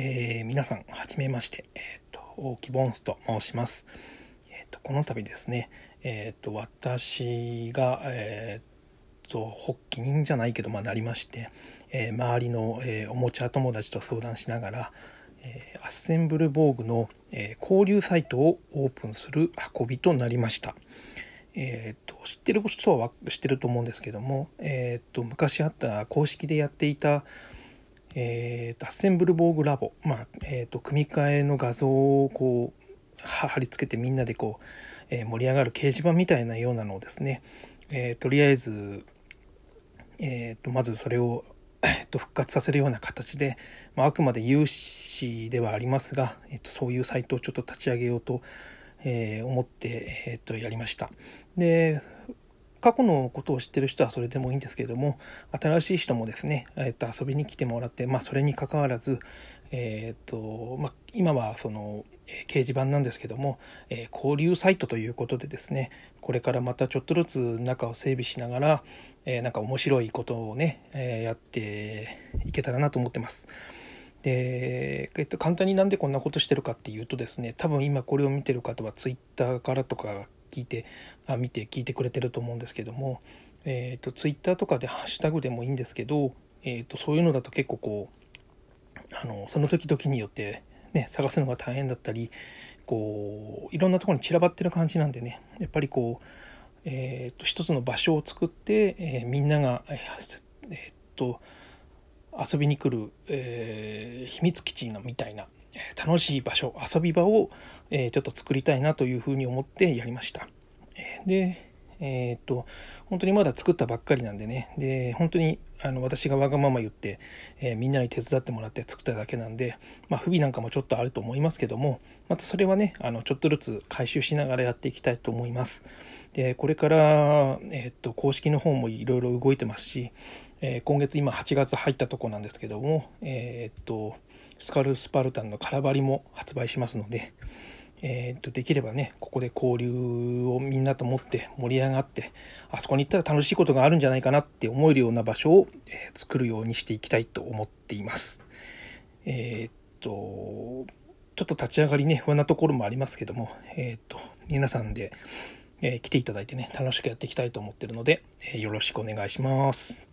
えー、皆さん、はじめまして、え、ー、と、大木ボンスと申します。え、ー、と、この度ですね、えっ、と、私が、えっと、発起人じゃないけど、まあ、なりまして、え周りの、えおもちゃ友達と相談しながら、えアッセンブルボーグの、え交流サイトをオープンする運びとなりました。えーと、知ってる人は知ってると思うんですけども、えーと昔あった公式でやっていた、えーと、アッセンブルボーグラボ、まあえーと、組み替えの画像をこう貼り付けてみんなでこう、えー、盛り上がる掲示板みたいなようなのをですね、えー、とりあえず、えー、とまずそれを、えー、と復活させるような形で、まあ、あくまで有志ではありますが、えー、とそういうサイトをちょっと立ち上げようと、えー、思って、えー、とやりました。で過去のことを知ってる人はそれでもいいんですけれども新しい人もですね、えー、と遊びに来てもらって、まあ、それにかかわらず、えーとまあ、今はその、え掲示板なんですけども、えー、交流サイトということでですねこれからまたちょっとずつ中を整備しながら、えー、なんか面白いことをね、えー、やっていけたらなと思ってます。で、えっと、簡単になんでこんなことしてるかっていうとですね多分今これを見てる方はツイッターからとか聞いてあ見て聞いてくれてると思うんですけども、えーと、ツイッターとかでハッシュタグでもいいんですけど、えーと、そういうのだと結構こうあのその時々によってね探すのが大変だったりこういろんなところに散らばってる感じなんでねやっぱりこう、えーと、一つの場所を作って、えー、みんながえー、えー、っと遊びに来る、えー、秘密基地のみたいな楽しい場所遊び場を、え、ちょっと作りたいなというふうに思ってやりました。でえー、っと本当にまだ作ったばっかりなんでねで本当にあの私がわがまま言って、えー、みんなに手伝ってもらって作っただけなんで、まあ、不備なんかもちょっとあると思いますけどもまたそれはねあのちょっとずつ回収しながらやっていきたいと思います。でこれから、えー、っと公式の方もいろいろ動いてますし、え今月今8月入ったとこなんですけどもえっとスカルスパルタンの空張りも発売しますので、えー、とできればねここで交流をみんなと思って盛り上がってあそこに行ったら楽しいことがあるんじゃないかなって思えるような場所を、え、作るようにしていきたいと思っています。え、っとちょっと立ち上がりね不安なところもありますけども、え、っと皆さんで、え来ていただいてね楽しくやっていきたいと思ってるので、えよろしくお願いします。